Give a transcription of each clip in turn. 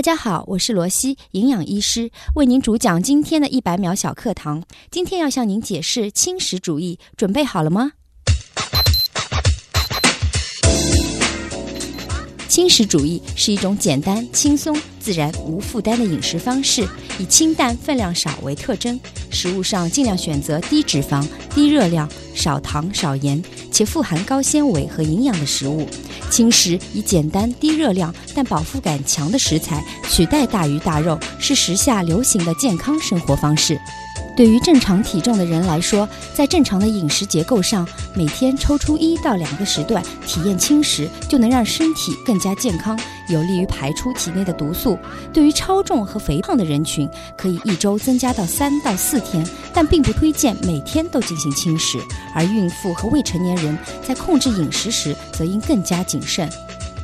大家好，我是罗西，营养医师，为您主讲今天的一百秒小课堂。今天要向您解释轻食主义，准备好了吗？轻食主义是一种简单、轻松、自然、无负担的饮食方式，以清淡、分量少为特征。食物上尽量选择低脂肪、低热量、少糖、少盐，且富含高纤维和营养的食物。轻食以简单、低热量但饱腹感强的食材取代大鱼大肉，是时下流行的健康生活方式。对于正常体重的人来说，在正常的饮食结构上，每天抽出一到两个时段体验轻食，就能让身体更加健康，有利于排出体内的毒素。对于超重和肥胖的人群，可以一周增加到三到四天，但并不推荐每天都进行轻食。而孕妇和未成年人在控制饮食时，则应更加谨慎。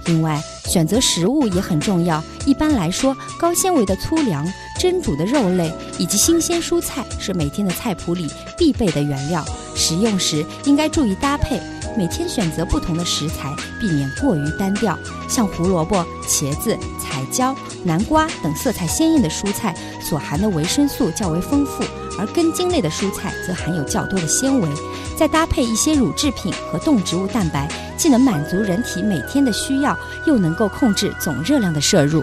另外，选择食物也很重要。一般来说，高纤维的粗粮。蒸煮的肉类以及新鲜蔬菜是每天的菜谱里必备的原料。食用时应该注意搭配，每天选择不同的食材，避免过于单调。像胡萝卜、茄子、彩椒、南瓜等色彩鲜艳的蔬菜所含的维生素较为丰富，而根茎类的蔬菜则含有较多的纤维。再搭配一些乳制品和动植物蛋白，既能满足人体每天的需要，又能够控制总热量的摄入。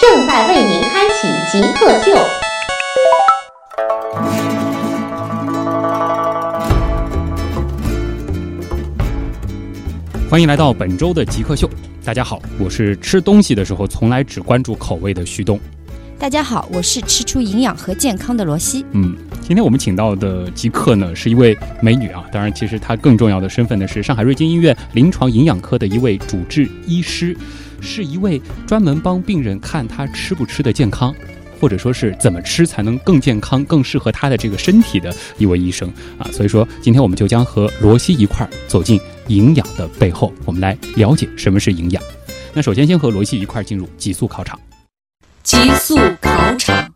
正在为您开启极客秀。欢迎来到本周的极客秀。大家好，我是吃东西的时候从来只关注口味的徐东。大家好，我是吃出营养和健康的罗西。嗯，今天我们请到的极客呢是一位美女啊，当然其实她更重要的身份呢是上海瑞金医院临床营养科的一位主治医师。是一位专门帮病人看他吃不吃的健康，或者说是怎么吃才能更健康、更适合他的这个身体的一位医生啊。所以说，今天我们就将和罗西一块儿走进营养的背后，我们来了解什么是营养。那首先，先和罗西一块儿进入极速考场。极速考场，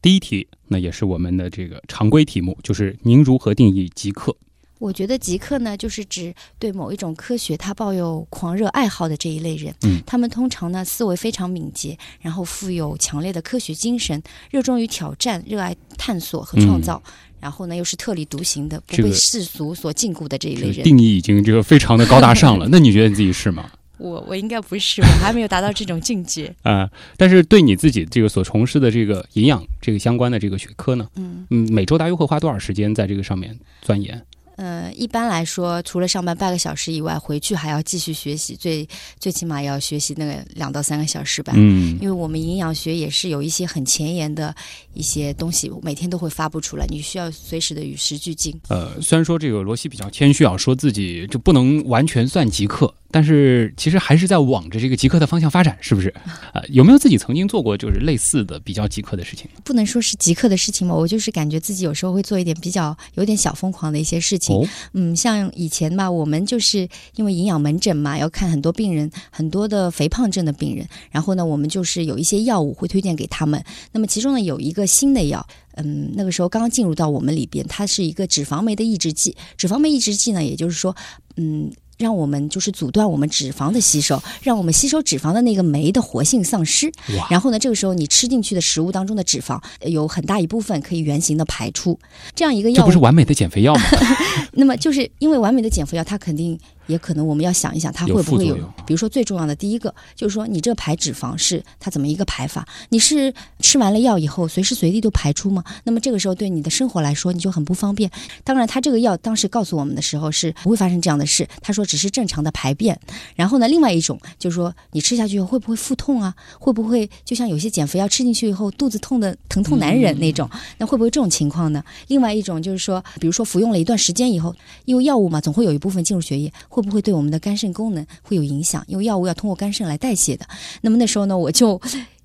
第一题，那也是我们的这个常规题目，就是您如何定义极客？我觉得极客呢，就是指对某一种科学他抱有狂热爱好的这一类人。嗯，他们通常呢思维非常敏捷，然后富有强烈的科学精神，热衷于挑战，热爱探索和创造，然后呢又是特立独行的，不被世俗所禁锢的这一类人。定义已经这个非常的高大上了。那你觉得你自己是吗？我我应该不是，我还没有达到这种境界 啊。但是对你自己这个所从事的这个营养这个相关的这个学科呢，嗯嗯，每周大约会花多少时间在这个上面钻研？呃，一般来说，除了上班半个小时以外，回去还要继续学习，最最起码要学习那个两到三个小时吧。嗯，因为我们营养学也是有一些很前沿的一些东西，每天都会发布出来，你需要随时的与时俱进。呃，虽然说这个罗西比较谦虚啊，说自己就不能完全算极客。但是其实还是在往着这个极客的方向发展，是不是？呃，有没有自己曾经做过就是类似的比较极客的事情？不能说是极客的事情嘛，我就是感觉自己有时候会做一点比较有点小疯狂的一些事情。嗯，像以前吧，我们就是因为营养门诊嘛，要看很多病人，很多的肥胖症的病人，然后呢，我们就是有一些药物会推荐给他们。那么其中呢，有一个新的药，嗯，那个时候刚刚进入到我们里边，它是一个脂肪酶的抑制剂。脂肪酶抑制剂呢，也就是说，嗯。让我们就是阻断我们脂肪的吸收，让我们吸收脂肪的那个酶的活性丧失。然后呢，这个时候你吃进去的食物当中的脂肪有很大一部分可以原形的排出。这样一个药，这不是完美的减肥药吗？那么就是因为完美的减肥药，它肯定。也可能我们要想一想，它会不会有？比如说最重要的第一个，就是说你这排脂肪是它怎么一个排法？你是吃完了药以后随时随地都排出吗？那么这个时候对你的生活来说你就很不方便。当然，他这个药当时告诉我们的时候是不会发生这样的事。他说只是正常的排便。然后呢，另外一种就是说，你吃下去后会不会腹痛啊？会不会就像有些减肥药吃进去以后肚子痛的疼痛难忍那种？那会不会这种情况呢？另外一种就是说，比如说服用了一段时间以后，因为药物嘛，总会有一部分进入血液，会不会对我们的肝肾功能会有影响？因为药物要通过肝肾来代谢的。那么那时候呢，我就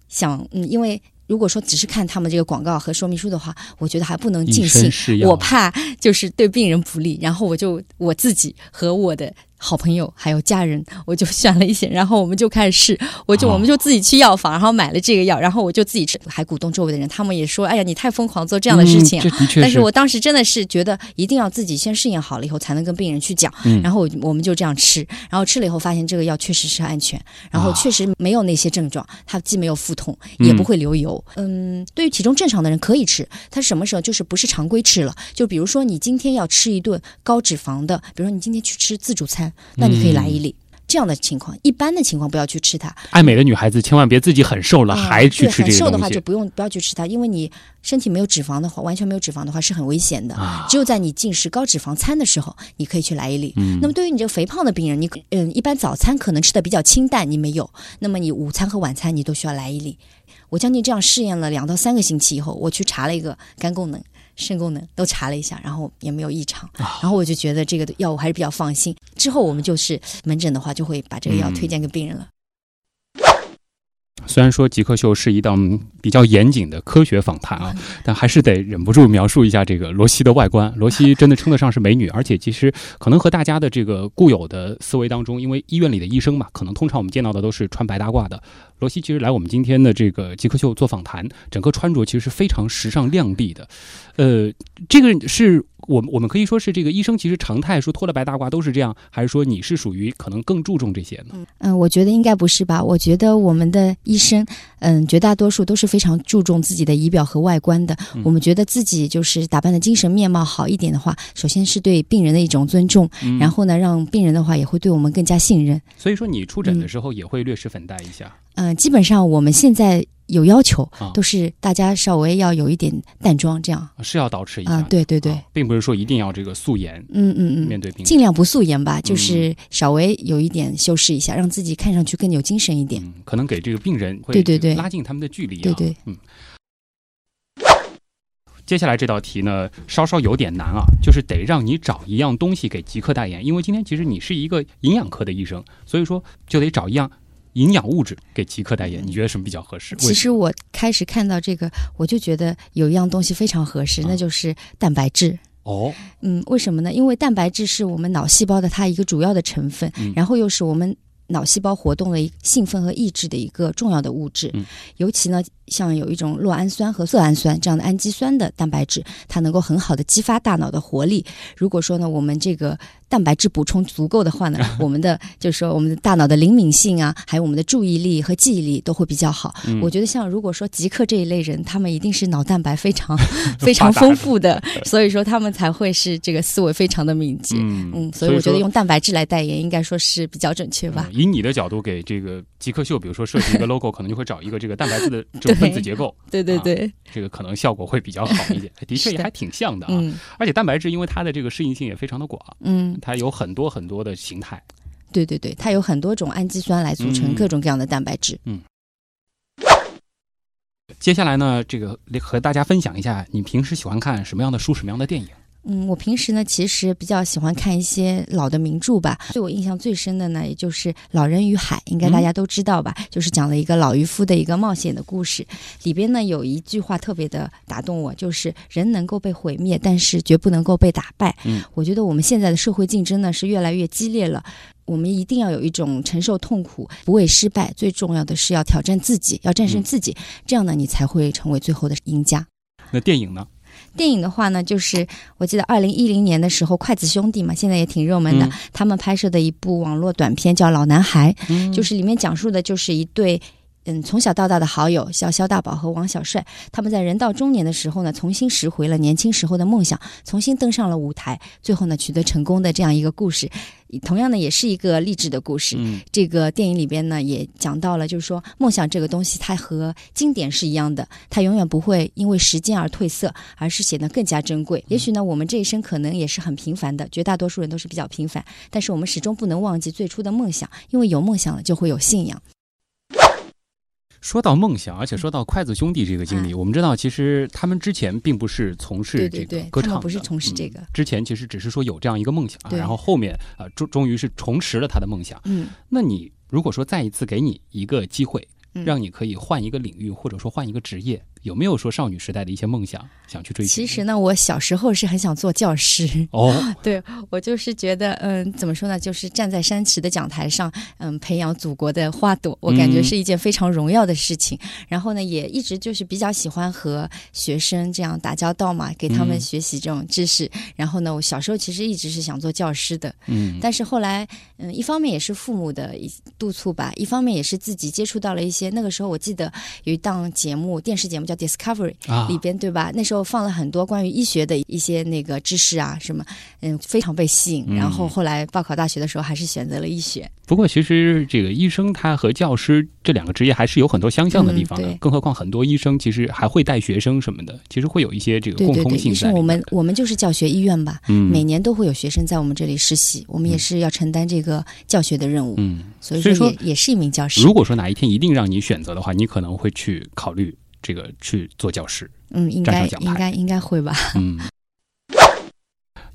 想，嗯，因为。如果说只是看他们这个广告和说明书的话，我觉得还不能尽信，我怕就是对病人不利。然后我就我自己和我的。好朋友还有家人，我就选了一些，然后我们就开始试，我就我们就自己去药房，然后买了这个药，然后我就自己吃，还鼓动周围的人，他们也说：“哎呀，你太疯狂做这样的事情。”但是我当时真的是觉得一定要自己先试验好了以后，才能跟病人去讲。然后我我们就这样吃，然后吃了以后发现这个药确实是安全，然后确实没有那些症状，它既没有腹痛，也不会流油。嗯，对于体重正常的人可以吃，它什么时候就是不是常规吃了？就比如说你今天要吃一顿高脂肪的，比如说你今天去吃自助餐。那你可以来一粒，这样的情况，一般的情况不要去吃它。爱美的女孩子千万别自己很瘦了还去吃这个很瘦的话就不用不要去吃它，因为你身体没有脂肪的话，完全没有脂肪的话是很危险的。只有在你进食高脂肪餐的时候，你可以去来一粒。那么对于你这个肥胖的病人，你嗯一般早餐可能吃的比较清淡，你没有，那么你午餐和晚餐你都需要来一粒。我将近这样试验了两到三个星期以后，我去查了一个肝功能。肾功能都查了一下，然后也没有异常，然后我就觉得这个药物还是比较放心。之后我们就是门诊的话，就会把这个药推荐给病人了。虽然说《极客秀》是一档比较严谨的科学访谈啊，但还是得忍不住描述一下这个罗西的外观。罗西真的称得上是美女，而且其实可能和大家的这个固有的思维当中，因为医院里的医生嘛，可能通常我们见到的都是穿白大褂的。罗西其实来我们今天的这个《极客秀》做访谈，整个穿着其实是非常时尚靓丽的。呃，这个是。我们我们可以说是这个医生其实常态说脱了白大褂都是这样，还是说你是属于可能更注重这些呢？嗯，我觉得应该不是吧。我觉得我们的医生，嗯，绝大多数都是非常注重自己的仪表和外观的。我们觉得自己就是打扮的精神面貌好一点的话，首先是对病人的一种尊重，然后呢，让病人的话也会对我们更加信任。所以说你出诊的时候也会略施粉黛一下。嗯，基本上我们现在。有要求，都是大家稍微要有一点淡妆，这样是要捯饬一下。对对对，并不是说一定要这个素颜。嗯嗯嗯，面对病人尽量不素颜吧，就是稍微有一点修饰一下，让自己看上去更有精神一点。可能给这个病人对对对拉近他们的距离。对对，嗯。接下来这道题呢，稍稍有点难啊，就是得让你找一样东西给极客代言，因为今天其实你是一个营养科的医生，所以说就得找一样。营养物质给极客代言，你觉得什么比较合适？其实我开始看到这个，我就觉得有一样东西非常合适，那就是蛋白质。哦，嗯，为什么呢？因为蛋白质是我们脑细胞的它一个主要的成分，然后又是我们脑细胞活动的一兴奋和抑制的一个重要的物质。尤其呢，像有一种酪氨酸和色氨酸这样的氨基酸的蛋白质，它能够很好的激发大脑的活力。如果说呢，我们这个。蛋白质补充足够的话呢，我们的就是说我们的大脑的灵敏性啊，还有我们的注意力和记忆力都会比较好。我觉得像如果说极客这一类人，他们一定是脑蛋白非常 非常丰富的，所以说他们才会是这个思维非常的敏捷。嗯，所以我觉得用蛋白质来代言应该说是比较准确吧。以你的角度给这个极客秀，比如说设计一个 logo，可能就会找一个这个蛋白质的这种分子结构。对对对，这个可能效果会比较好一点。的确也还挺像的啊。而且蛋白质因为它的这个适应性也非常的广。嗯。它有很多很多的形态，对对对，它有很多种氨基酸来组成各种各样的蛋白质。嗯，接下来呢，这个和大家分享一下，你平时喜欢看什么样的书，什么样的电影？嗯，我平时呢，其实比较喜欢看一些老的名著吧。对我印象最深的呢，也就是《老人与海》，应该大家都知道吧？就是讲了一个老渔夫的一个冒险的故事。里边呢，有一句话特别的打动我，就是人能够被毁灭，但是绝不能够被打败。嗯，我觉得我们现在的社会竞争呢是越来越激烈了，我们一定要有一种承受痛苦、不畏失败，最重要的是要挑战自己，要战胜自己，这样呢，你才会成为最后的赢家。那电影呢？电影的话呢，就是我记得二零一零年的时候，筷子兄弟嘛，现在也挺热门的。他们拍摄的一部网络短片叫《老男孩》，就是里面讲述的就是一对嗯从小到大的好友，像肖大宝和王小帅，他们在人到中年的时候呢，重新拾回了年轻时候的梦想，重新登上了舞台，最后呢取得成功的这样一个故事。同样呢，也是一个励志的故事。嗯这个电影里边呢，也讲到了，就是说梦想这个东西，它和经典是一样的，它永远不会因为时间而褪色，而是显得更加珍贵。也许呢，我们这一生可能也是很平凡的，绝大多数人都是比较平凡，但是我们始终不能忘记最初的梦想，因为有梦想了，就会有信仰。说到梦想，而且说到筷子兄弟这个经历，我们知道其实他们之前并不是从事这个歌唱不是从事这个嗯。之前其实只是说有这样一个梦想，啊然后后面啊、呃终终于是重拾了他的梦想。嗯那你如果说再一次给你一个机会，嗯让你可以换一个领域，或者说换一个职业，有没有说少女时代的一些梦想想去追求？其实呢，我小时候是很想做教师。哦，对我就是觉得，嗯，怎么说呢？就是站在山池的讲台上，嗯，培养祖国的花朵，我感觉嗯是一件非常荣耀的事情。然后呢，也一直就是比较喜欢和学生这样打交道嘛，给他们嗯学习这种知识。然后呢，我小时候其实一直是想做教师的，嗯，但是后来，嗯，一方面也是父母的一督促吧，一方面也是自己接触到了一些。那个时候我记得有一档节目，电视节目叫 Discovery，啊里边对吧？那时候放了很多关于医学的一些那个知识啊，什么，嗯，非常被吸引。嗯然后后来报考大学的时候，还是选择了医学。不过其实这个医生他和教师这两个职业还是有很多相像的地方的，更何况很多医生其实还会带学生什么的，其实会有一些这个共通性在里我们我们就是教学医院吧，嗯每年都会有学生在我们这里实习，我们也是要承担这个教学的任务，嗯，所以说说也也是一名教师。如果说哪一天一定让你选择的话，你可能会去考虑这个去做教师。嗯，应该应该应该会吧。嗯，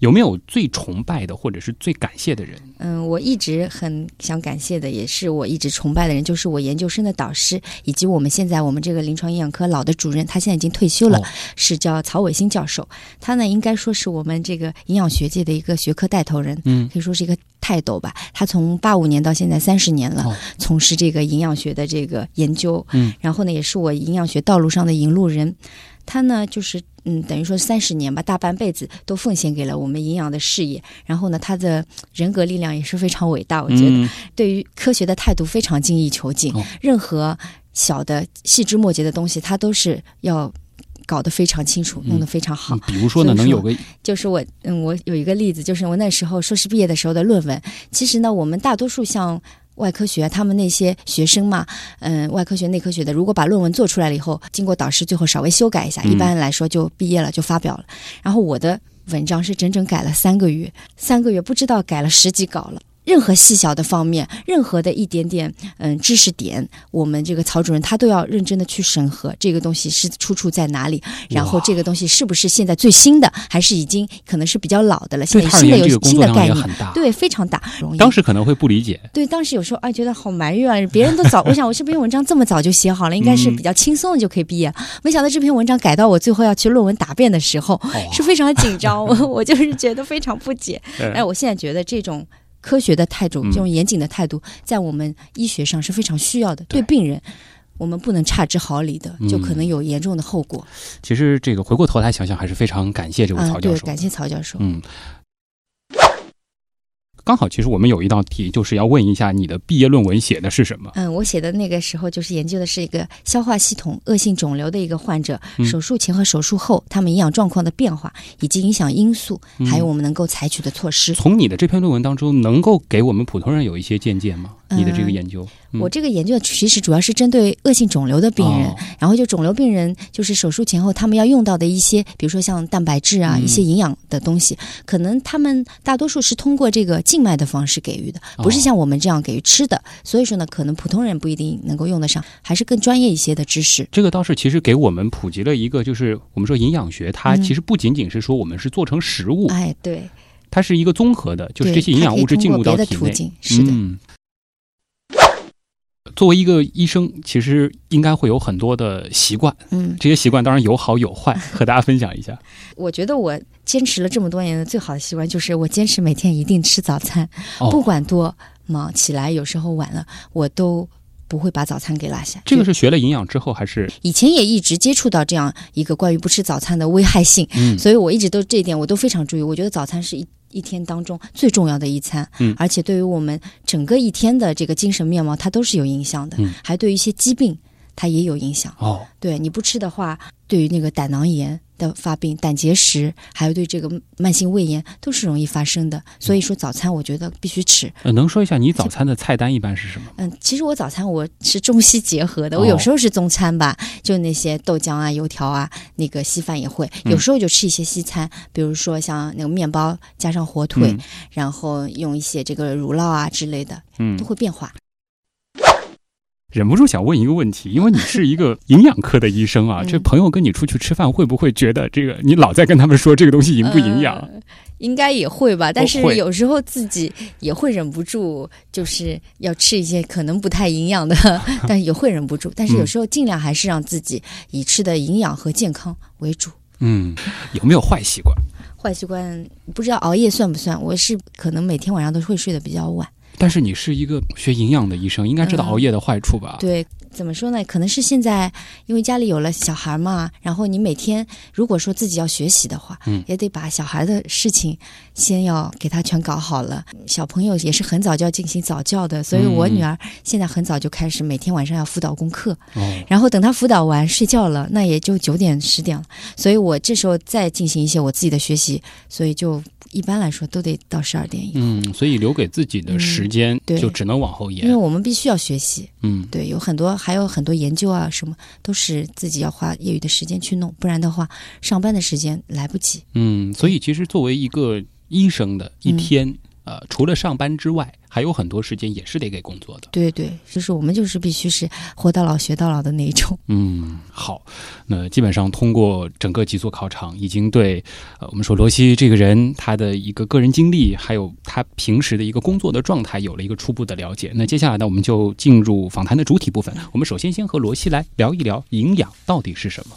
有没有最崇拜的或者是最感谢的人？嗯，我一直很想感谢的，也是我一直崇拜的人，就是我研究生的导师，以及我们现在我们这个临床营养科老的主任，他现在已经退休了，哦是叫曹伟新教授。他呢，应该说是我们这个营养学界的一个学科带头人，嗯可以说是一个泰斗吧。他从八五年到现在三十年了，哦从事这个营养学的这个研究，嗯，然后呢，也是我营养学道路上的引路人。他呢，就是嗯，等于说三十年吧，大半辈子都奉献给了我们营养的事业。然后呢，他的人格力量也是非常伟大，我觉得。嗯对于科学的态度非常精益求精，哦任何小的细枝末节的东西，他都是要搞得非常清楚，嗯弄得非常好。嗯比如说呢，说能有个就是我，嗯，我有一个例子，就是我那时候硕士毕业的时候的论文。其实呢，我们大多数像外科学，他们那些学生嘛，嗯，外科学、内科学的，如果把论文做出来了以后，经过导师最后稍微修改一下，嗯一般来说就毕业了，就发表了。然后我的文章是整整改了三个月，三个月不知道改了十几稿了。任何细小的方面，任何的一点点嗯知识点，我们这个曹主任他都要认真的去审核这个东西是出处在哪里，然后这个东西是不是现在最新的，还是已经可能是比较老的了？现在新的有新的概念。对，非常大。当时可能会不理解，对当时有时候哎觉得好埋怨啊，别人都早，我想我这篇文章这么早就写好了，应该是嗯比较轻松的就可以毕业，没想到这篇文章改到我最后要去论文答辩的时候，哦是非常紧张，我 我就是觉得非常不解。对哎，我现在觉得这种科学的态度，嗯这种严谨的态度，在我们医学上是非常需要的。对对病人，我们不能差之毫厘的，就可嗯能有严重的后果。其实这个回过头来想想，还是非常感谢这位曹教授。感谢曹教授。嗯，刚好，其实我们有一道题，就是要问一下你的毕业论文写的是什么？嗯，我写的那个时候就是研究的是一个消化系统恶性肿瘤的一个患者，嗯手术前和手术后他们营养状况的变化，以及影响因素，嗯还有我们能够采取的措施。从你的这篇论文当中，能够给我们普通人有一些借鉴吗？你的这个嗯研究，嗯我这个研究其实主要是针对恶性肿瘤的病人，哦。然后就肿瘤病人就是手术前后他们要用到的一些，比如说像蛋白质啊、嗯。一些营养的东西，可能他们大多数是通过这个静脉的方式给予的，不是哦像我们这样给予吃的。所以说呢，可能普通人不一定能够用得上，还是更专业一些的知识。这个倒是其实给我们普及了一个，就是我们说营养学，它嗯其实不仅仅是说我们是做成食物，哎，对，它是一个综合的，就是这些营养物质进入到体内。嗯作为一个医生，其实应该会有很多的习惯，嗯，这些习惯当然有好有坏，和大家分享一下。我觉得我坚持了这么多年的最好的习惯就是我坚持每天一定吃早餐，哦不管多忙，起来有时候晚了，我都不会把早餐给落下。这个是学了营养之后，还是以前也一直接触到这样一个关于不吃早餐的危害性，嗯所以我一直都这一点我都非常注意。我觉得早餐是一一天当中最重要的一餐，嗯。而且对于我们整个一天的这个精神面貌，它都是有影响的，嗯。还对于一些疾病，它也有影响。哦，对你不吃的话，对于那个胆囊炎的发病、胆结石，还有对这个慢性胃炎都是容易发生的。所以说早餐我觉得必须吃。呃，能说一下你早餐的菜单一般是什么？嗯，其实我早餐我是中西结合的，我哦有时候是中餐吧，就那些豆浆啊、油条啊，那个稀饭也会，嗯有时候就吃一些西餐，比如说像那个面包加上火腿，嗯然后用一些这个乳酪啊之类的，嗯都，会变化。忍不住想问一个问题，因为你是一个营养科的医生啊，嗯这朋友跟你出去吃饭，会不会觉得这个你老在跟他们说这个东西营不营养？呃应该也会吧，但是有时候自己也会忍不住，就是要吃一些可能不太营养的，但也会忍不住。但是有时候尽量还是让自己以吃的营养和健康为主。嗯，有没有坏习惯？坏习惯不知道熬夜算不算？我是可能每天晚上都会睡得比较晚。但是你是一个学营养的医生，应该知道嗯熬夜的坏处吧？对，怎么说呢？可能是现在因为家里有了小孩嘛，然后你每天如果说自己要学习的话，嗯也得把小孩的事情先要给他全搞好了。小朋友也是很早就要进行早教的，所以我嗯女儿现在很早就开始每天晚上要辅导功课，哦，然后等她辅导完睡觉了，那也就九点十点了。所以我这时候再进行一些我自己的学习，所以就一般来说都得到十二点以后。嗯，所以留给自己的时间对就只能往后延因为。我们必须要学习，嗯，对，有很多还有很多研究啊，什么都是自己要花业余的时间去弄，不然的话，上班的时间来不及。嗯，所以其实作为一个医生的一嗯天，呃，除了上班之外，还有很多时间也是得给工作的。对对，就是我们就是必须是活到老学到老的那一种。嗯，好，那基本上通过整个几座考场，已经对呃我们说罗西这个人他的一个个人经历，还有他平时的一个工作的状态有了一个初步的了解。那接下来呢，我们就进入访谈的主体部分。我们首先先和罗西来聊一聊营养到底是什么。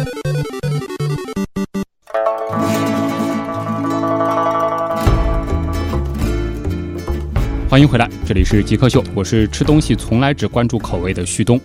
欢迎回来，这里是极客秀，我是吃东西从来只关注口味的旭东。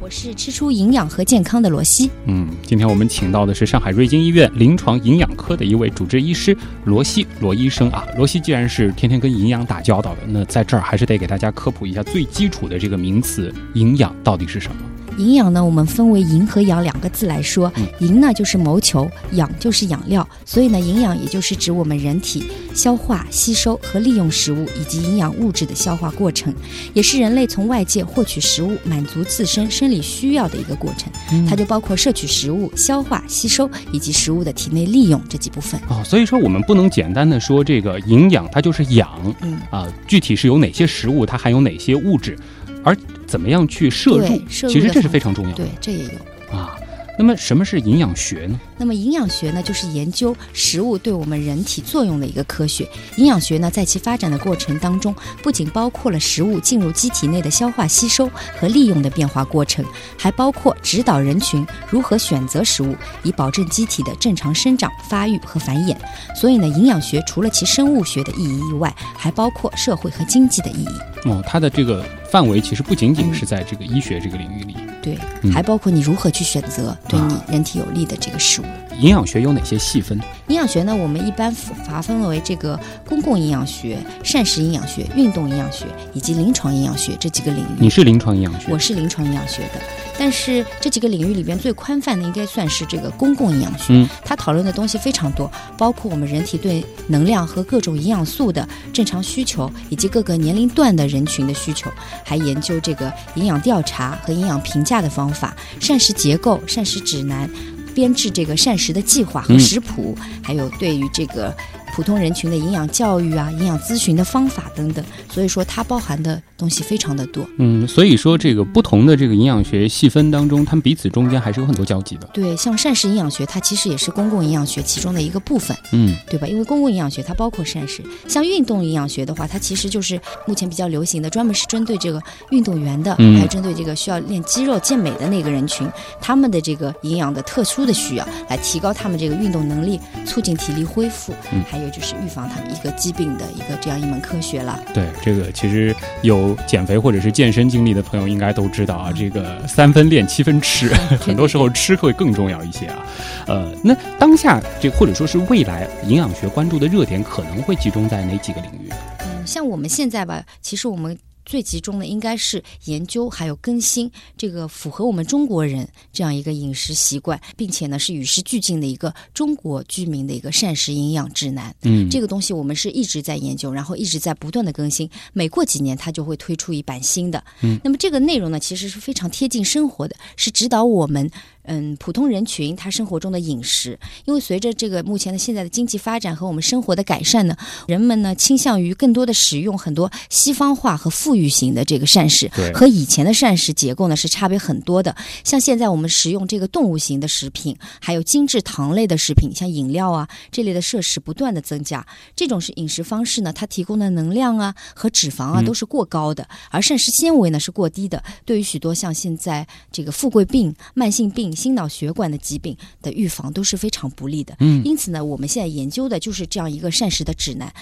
我是吃出营养和健康的罗西。嗯，今天我们请到的是上海瑞金医院临床营养科的一位主治医师罗西罗医生啊。罗西既然是天天跟营养打交道的，那在这儿还是得给大家科普一下最基础的这个名词——营养到底是什么？营养呢，我们分为营和养两个字来说嗯。营呢就是谋求，养就是养料，所以呢，营养也就是指我们人体消化、吸收和利用食物以及营养物质的消化过程，也是人类从外界获取食物满足自身生理需要的一个过程。它就包括摄取食物、消化、吸收以及食物的体内利用这几部分。哦，所以说我们不能简单的说这个营养它就是养嗯，啊、具体是有哪些食物，它含有哪些物质，而怎么样去摄入，其实这是非常重要的对，这也有。啊。那么什么是营养学呢？那么营养学呢，就是研究食物对我们人体作用的一个科学。营养学呢，在其发展的过程当中，不仅包括了食物进入机体内的消化、吸收和利用的变化过程，还包括指导人群如何选择食物，以保证机体的正常生长、发育和繁衍。所以呢，营养学除了其生物学的意义以外，还包括社会和经济的意义。哦，它的这个范围其实不仅仅嗯是在这个医学这个领域里。对，嗯还包括你如何去选择对你啊人体有利的这个食物。营养学有哪些细分？营养学呢，我们一般划分为这个公共营养学、膳食营养学、运动营养学以及临床营养学这几个领域。你是临床营养学我，是临床营养学的，但是这几个领域里边最宽泛的应该算是这个公共营养学。嗯它讨论的东西非常多，包括我们人体对能量和各种营养素的正常需求，以及各个年龄段的人群的需求，还研究这个营养调查和营养评价的方法、膳食结构、膳食指南。编制这个膳食的计划和嗯。食谱，还有对于这个普通人群的营养教育啊、营养咨询的方法等等，所以说它包含的东西非常的多。嗯，所以说这个不同的这个营养学细分当中，他们彼此中间还是有很多交集的。对，像膳食营养学，它其实也是公共营养学其中的一个部分，嗯对吧？因为公共营养学它包括膳食，像运动营养学的话，它其实就是目前比较流行的，专门是针对这个运动员的，嗯还有针对这个需要练肌肉健美的那个人群，他们的这个营养的特殊的需要，来提高他们这个运动能力，促进体力恢复，嗯还有就是预防他们一个疾病的一个这样一门科学了。对，这个其实有减肥或者是健身经历的朋友应该都知道啊，这个三分练七分吃，很多时候吃会更重要一些啊。呃，那当下这或者说是未来营养学关注的热点可能会集中在哪几个领域？嗯，像我们现在吧，其实我们最集中的应该是研究还有更新这个符合我们中国人这样一个饮食习惯，并且呢是与时俱进的一个中国居民的一个膳食营养指南。嗯，这个东西我们是一直在研究，然后一直在不断的更新，每过几年它就会推出一版新的。嗯，那么这个内容呢，其实是非常贴近生活的，是指导我们嗯普通人群他生活中的饮食。因为随着这个目前的现在的经济发展和我们生活的改善呢，人们呢倾向于更多的使用很多西方化和富裕型的这个膳食，和以前的膳食结构呢是差别很多的。像现在我们食用这个动物型的食品，还有精致糖类的食品，像饮料啊这类的摄食不断的增加，这种是饮食方式呢，它提供的能量啊和脂肪啊嗯都是过高的，而膳食纤维呢是过低的，对于许多像现在这个富贵病、慢性病、心脑血管的疾病的预防都是非常不利的。嗯，因此呢，我们现在研究的就是这样一个膳食的指南。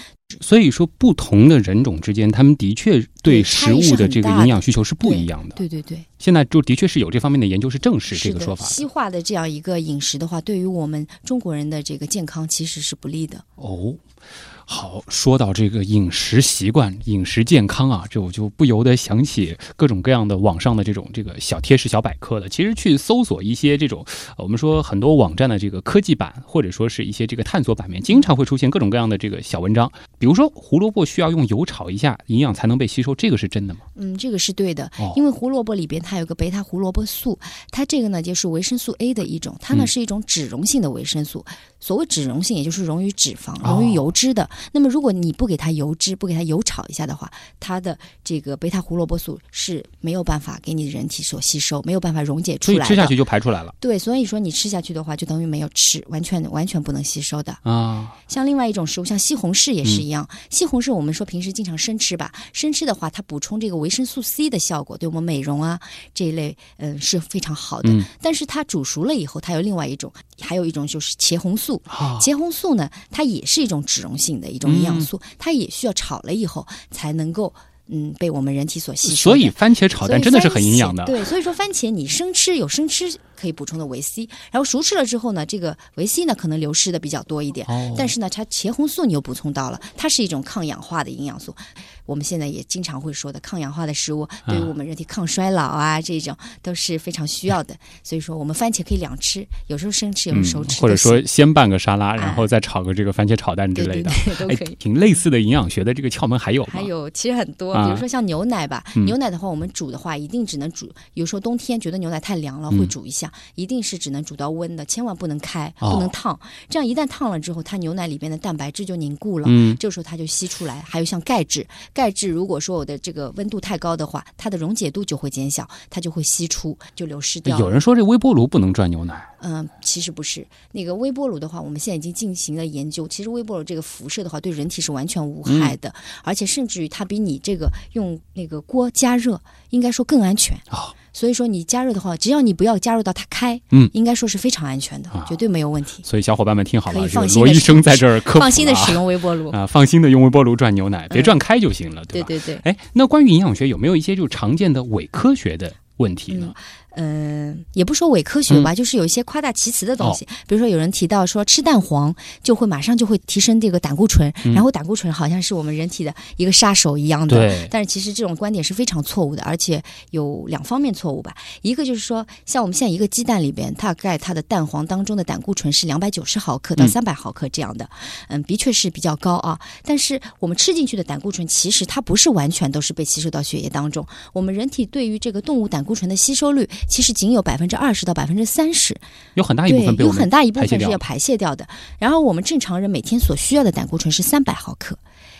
所以说不同的人种之间，他们的确对对食物的这个营养需求是不一样的。对对对，现在就的确是有这方面的研究是证实这个说法西化的这样一个饮食的话，对于我们中国人的这个健康其实是不利的。哦。好，说到这个饮食习惯、饮食健康啊，这我就不由得想起各种各样的网上的这种这个小贴士、小百科了。其实去搜索一些这种，呃我们说很多网站的这个科技版，或者说是一些这个探索版面，经常会出现各种各样的这个小文章。比如说胡萝卜需要用油炒一下，营养才能被吸收，这个是真的吗？嗯，这个是对的，哦因为胡萝卜里边它有个贝塔胡萝卜素，它这个呢就是维生素 A 的一种，它呢嗯是一种脂溶性的维生素。所谓脂溶性，也就是溶于脂肪、哦溶于油脂的。那么如果你不给它油脂，不给它油炒一下的话，它的这个贝塔胡萝卜素是没有办法给你的人体所吸收，没有办法溶解出来的。所以吃下去就排出来了对，所以说你吃下去的话，就等于没有吃，完全完全不能吸收的。啊。像另外一种食物，像西红柿也是一样。西红柿我们说平时经常生吃吧，生吃的话，它补充这个维生素 C 的效果，对我们美容啊这一类，嗯、是非常好的。嗯但是它煮熟了以后，它有另外一种，还有一种就是茄红素。啊，茄红素呢，它也是一种脂溶性的一种营养素，它也需要炒了以后才能够嗯被我们人体所吸收。所以番茄炒蛋真的是很营养的。对，所以说番茄你生吃有生吃可以补充的维 C，然后熟吃了之后呢，这个维 C 呢可能流失的比较多一点。哦但是呢，它茄红素你又补充到了，它是一种抗氧化的营养素。我们现在也经常会说的，抗氧化的食物对于我们人体抗衰老啊，这种都是非常需要的。所以说，我们番茄可以两吃，有时候生吃，有时候熟吃、嗯或者说先拌个沙拉，哎然后再炒个这个番茄炒蛋之类的。对 都哎可以，。挺类似的营养学的这个窍门还有吗？还有其实很多，啊比如说像牛奶吧，嗯牛奶的话，我们煮的话一定只能煮，有时候冬天觉得牛奶太凉了，嗯会煮一下，一定是只能煮到温的，千万不能开，哦不能烫。这样一旦烫了之后，它牛奶里边的蛋白质就凝固了。嗯，这个时候它就吸出来，还有像钙质，钙质如果说我的这个温度太高的话，它的溶解度就会减小，它就会析出，就流失掉。有人说这微波炉不能转牛奶，嗯，其实不是。那个微波炉的话，我们现在已经进行了研究。其实微波炉这个辐射的话，对人体是完全无害的，而且甚至于它比你这个用那个锅加热，应该说更安全。哦所以说你加热的话，只要你不要加热到它开，嗯应该说是非常安全的，啊绝对没有问题。所以小伙伴们听好了，罗医生在这儿科普放心的使用微波炉。啊，放心的用微波炉转牛奶，别嗯转开就行了，对吧？对对对。哎，那关于营养学有没有一些就常见的伪科学的问题呢？嗯，也不说伪科学吧，就是有一些夸大其词的东西。哦比如说，有人提到说吃蛋黄就会马上就会提升这个胆固醇，嗯然后胆固醇好像是我们人体的一个杀手一样的。对但是其实这种观点是非常错误的，而且有两方面错误吧。一个就是说，像我们现在一个鸡蛋里边，大概它的蛋黄当中的胆固醇是两百九十毫克到嗯三百毫克这样的，嗯，的确是比较高啊。但是我们吃进去的胆固醇，其实它不是完全都是被吸收到血液当中。我们人体对于这个动物胆固醇的吸收率，其实仅有百分之二十到百分之三十，有很大一部对分，有很大一部分是要排泄掉的。然后我们正常人每天所需要的胆固醇是三百毫克。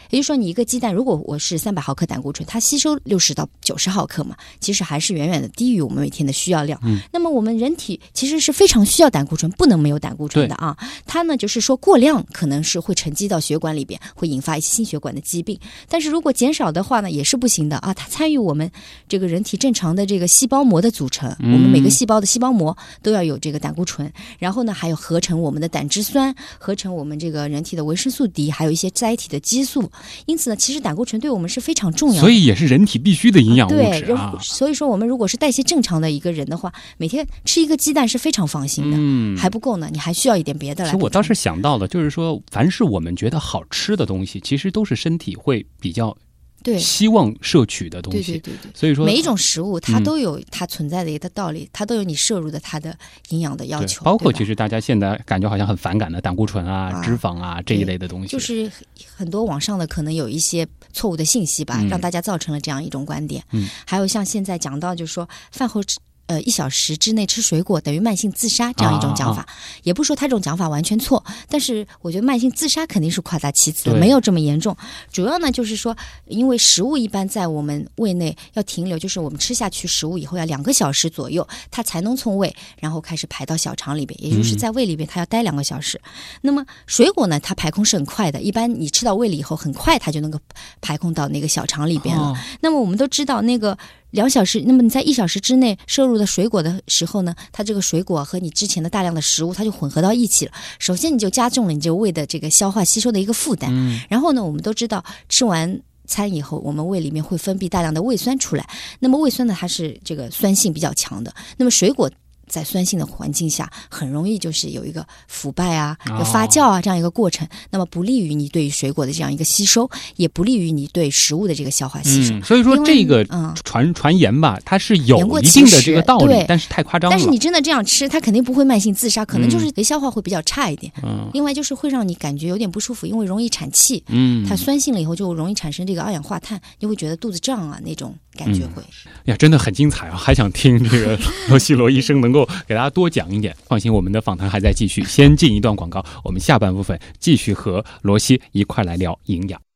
也就是说，你一个鸡蛋，如果我是三百毫克胆固醇，它吸收六十到九十毫克嘛，其实还是远远的低于我们每天的需要量。嗯，那么我们人体其实是非常需要胆固醇，不能没有胆固醇的啊。它呢，就是说过量可能是会沉积到血管里边，会引发一些心血管的疾病。但是如果减少的话呢，也是不行的啊。它参与我们这个人体正常的这个细胞膜的组成，嗯我们每个细胞的细胞膜都要有这个胆固醇，然后呢，还有合成我们的胆汁酸，合成我们这个人体的维生素 D，还有一些载体的激素。因此呢，其实胆固醇对我们是非常重要的。所以也是人体必须的营养物，质啊。所以说我们如果是代谢正常的一个人的话，每天吃一个鸡蛋是非常放心的，嗯，还不够呢，你还需要一点别的来。其实我倒是想到了，就是说，凡是我们觉得好吃的东西，其实都是身体会比较对希望摄取的东西。对对对对。所以说，每一种食物它嗯都有它存在的一个道理，它都有你摄入的它的营养的要求，包括其实大家现在感觉好像很反感的胆固醇啊、啊脂肪啊这一类的东西，就是很多网上的可能有一些错误的信息吧，嗯让大家造成了这样一种观点。嗯，还有像现在讲到，就是说饭后吃。呃，一小时之内吃水果等于慢性自杀这样一种讲啊法，也不是说他这种讲法完全错，但是我觉得慢性自杀肯定是夸大其词的，没有这么严重。主要呢就是说，因为食物一般在我们胃内要停留，就是我们吃下去食物以后要两个小时左右，它才能从胃然后开始排到小肠里边，也就是嗯在胃里边它要待两个小时。那么水果呢，它排空是很快的，一般你吃到胃里以后，很快它就能够排空到那个小肠里边了。哦那么我们都知道，那个两小时，那么你在一小时之内摄入的水果的时候呢，它这个水果和你之前的大量的食物，它就混合到一起了。首先，你就加重了你这个胃的这个消化吸收的一个负担。嗯然后呢，我们都知道吃完。餐以后，我们胃里面会分泌大量的胃酸出来。那么胃酸呢，它是这个酸性比较强的。那么水果在酸性的环境下，很容易就是有一个腐败啊、发酵啊这样一个过程。那么不利于你对于水果的这样一个吸收，也不利于你对食物的这个消化吸收。嗯，所以说这个嗯传传言吧，它是有一定的这个道理，但是太夸张了。但是你真的这样吃，它肯定不会慢性自杀，可能就是消化会比较差一点。嗯另外就是会让你感觉有点不舒服，因为容易产气。嗯，它酸性了以后就容易产生这个二氧化碳，你会觉得肚子胀啊那种感觉嗯会。呀，真的很精彩啊！还想听这个 罗西罗医生能够给大家多讲一点。放心，我们的访谈还在继续，先进一段广告，我们下半部分继续和罗西一块来聊营养。